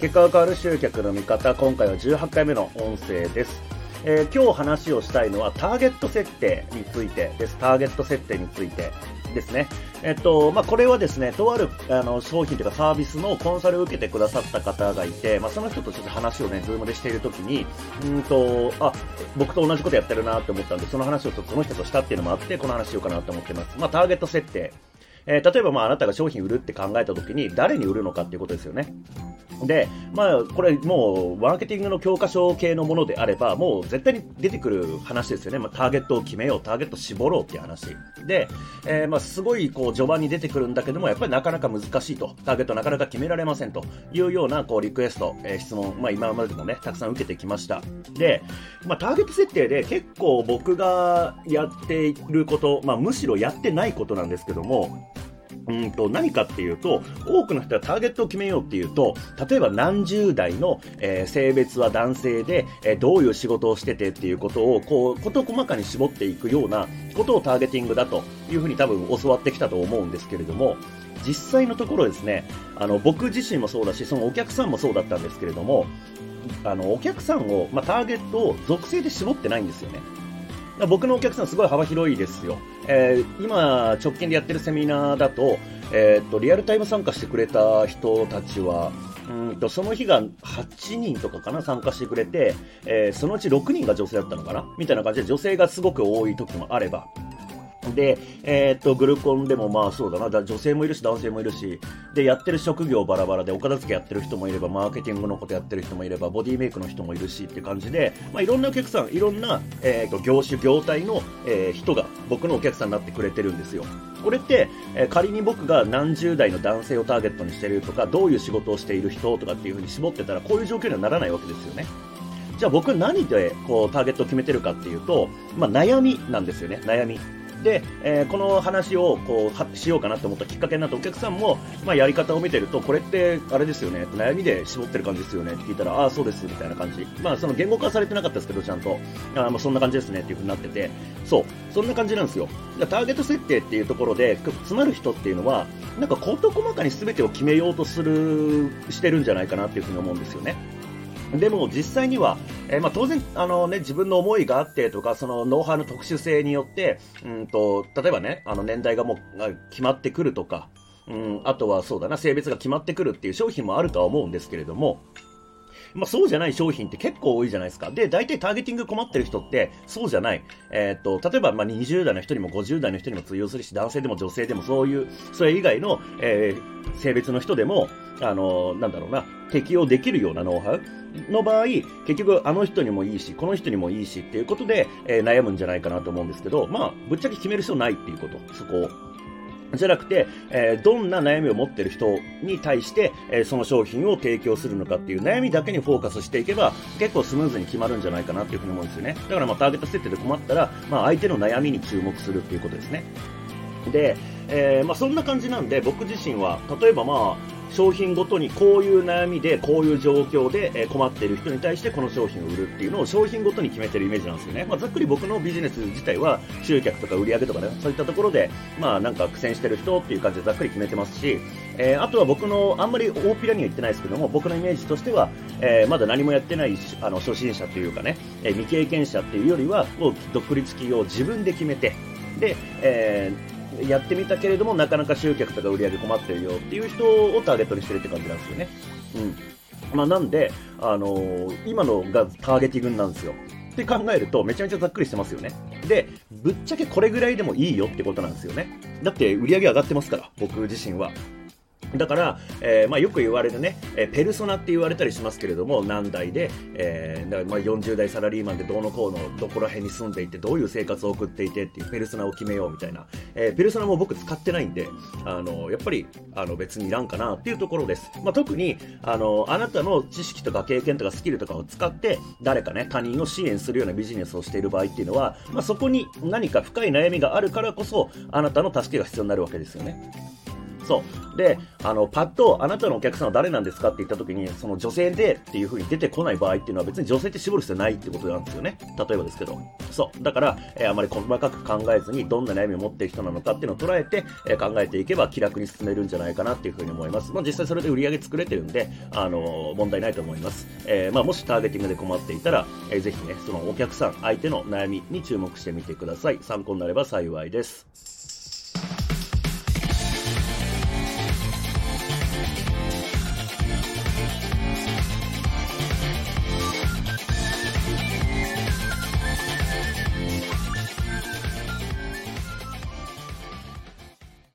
結果が変わる集客の見方、今回は18回目の音声です。えー、今日話をしたいのはターゲット設定についてです。ターゲット設定についてですね。えっと、まあ、これはですね、とあるあの商品というかサービスのコンサルを受けてくださった方がいて、まあ、その人とちょっと話をね、ズームでしているときに、うんと、あ、僕と同じことやってるなって思ったんで、その話をちょっとその人としたっていうのもあって、この話しようかなと思ってます。まあ、ターゲット設定。えー、例えばまああなたが商品売るって考えた時に誰に売るのかっていうことですよね。で、まあ、これもう、マーケティングの教科書系のものであれば、もう絶対に出てくる話ですよね。まあ、ターゲットを決めよう、ターゲット絞ろうっていう話。で、えー、まあ、すごい、こう、序盤に出てくるんだけども、やっぱりなかなか難しいと。ターゲットなかなか決められませんというような、こう、リクエスト、えー、質問、まあ、今までもね、たくさん受けてきました。で、まあ、ターゲット設定で結構僕がやっていること、まあ、むしろやってないことなんですけども、うんと何かっていうと、多くの人はターゲットを決めようっていうと、例えば何十代の、えー、性別は男性で、えー、どういう仕事をしててっていうことを、こう、事細かに絞っていくようなことをターゲティングだというふうに多分教わってきたと思うんですけれども、実際のところですね、あの、僕自身もそうだし、そのお客さんもそうだったんですけれども、あの、お客さんを、まあ、ターゲットを属性で絞ってないんですよね。僕のお客さんすごい幅広いですよ。えー、今、直近でやってるセミナーだと、えー、っと、リアルタイム参加してくれた人たちは、うんとその日が8人とかかな参加してくれて、えー、そのうち6人が女性だったのかなみたいな感じで女性がすごく多い時もあれば、で、えー、っと、グルコンでもまあそうだな、だ女性もいるし男性もいるし、で、やってる職業バラバラで、お片付けやってる人もいれば、マーケティングのことやってる人もいれば、ボディメイクの人もいるしって感じで、まあいろんなお客さん、いろんな、えー、っと、業種、業態の、えー、人が僕のお客さんになってくれてるんですよ。これって、え、仮に僕が何十代の男性をターゲットにしてるとか、どういう仕事をしている人とかっていう風に絞ってたら、こういう状況にはならないわけですよね。じゃあ僕何でこうターゲットを決めてるかっていうと、まあ、悩みなんですよね、悩み。で、えー、この話をこうしようかなと思ったきっかけになったお客さんも、まあ、やり方を見てると、これってあれですよね、悩みで絞ってる感じですよねって聞いたら、ああ、そうですみたいな感じ、まあ、その言語化されてなかったですけど、ちゃんと、あまあそんな感じですねっていう風になってて、そう、そんな感じなんですよ。ターゲット設定っていうところで、詰まる人っていうのは、なんか事細かに全てを決めようとする、してるんじゃないかなっていう風に思うんですよね。でも実際には、えー、まあ、当然あの、ね、自分の思いがあってとかそのノウハウの特殊性によってうんと例えばねあの年代がもう決まってくるとか、うん、あとはそうだな性別が決まってくるっていう商品もあるとは思うんですけれどもまあ、そうじゃない商品って結構多いじゃないですか。で、大体ターゲティング困ってる人って、そうじゃない。えー、っと、例えば、ま、20代の人にも50代の人にも通用するし、男性でも女性でもそういう、それ以外の、えー、性別の人でも、あの、なんだろうな、適用できるようなノウハウの場合、結局あの人にもいいし、この人にもいいしっていうことで、えー、悩むんじゃないかなと思うんですけど、まあ、ぶっちゃけ決める必要ないっていうこと、そこを。じゃなくて、えー、どんな悩みを持ってる人に対して、えー、その商品を提供するのかっていう悩みだけにフォーカスしていけば、結構スムーズに決まるんじゃないかなっていうふうに思うんですよね。だからまあターゲット設定で困ったら、まあ相手の悩みに注目するっていうことですね。で、えー、まあそんな感じなんで、僕自身は、例えばまあ、商品ごとにこういう悩みでこういう状況で困っている人に対してこの商品を売るっていうのを商品ごとに決めてるイメージなんですよね、まあ、ざっくり僕のビジネス自体は集客とか売り上げとかねそういったところでまあなんか苦戦してる人っていう感じでざっくり決めてますし、えー、あとは僕のあんまり大っぴらには言ってないですけども僕のイメージとしては、えー、まだ何もやってないあの初心者というかね、えー、未経験者っていうよりはもう独立企業を自分で決めてで、えーやってみたけれども、なかなか集客とか売り上げ困ってるよっていう人をターゲットにしてるって感じなんですよね。うん。まあ、なんで、あのー、今のがターゲティングなんですよ。って考えると、めちゃめちゃざっくりしてますよね。で、ぶっちゃけこれぐらいでもいいよってことなんですよね。だって売り上げ上がってますから、僕自身は。だから、えー、まあ、よく言われるね、えー、ペルソナって言われたりしますけれども、何代で、えー、まあ、40代サラリーマンでどうのこうの、どこら辺に住んでいて、どういう生活を送っていてっていうペルソナを決めようみたいな。えペルソナも僕使ってないんで、あの、やっぱり、あの、別にいらんかなっていうところです。まあ、特に、あの、あなたの知識とか経験とかスキルとかを使って、誰かね、他人を支援するようなビジネスをしている場合っていうのは、まあ、そこに何か深い悩みがあるからこそ、あなたの助けが必要になるわけですよね。そう。で、あの、パッと、あなたのお客さんは誰なんですかって言った時に、その女性でっていう風に出てこない場合っていうのは別に女性って絞る必要ないってことなんですよね。例えばですけど。そう。だから、えー、あまり細かく考えずに、どんな悩みを持っている人なのかっていうのを捉えて、えー、考えていけば気楽に進めるんじゃないかなっていう風に思います。まあ、実際それで売り上げ作れてるんで、あのー、問題ないと思います。えまあ、もしターゲティングで困っていたら、えー、ぜひね、そのお客さん、相手の悩みに注目してみてください。参考になれば幸いです。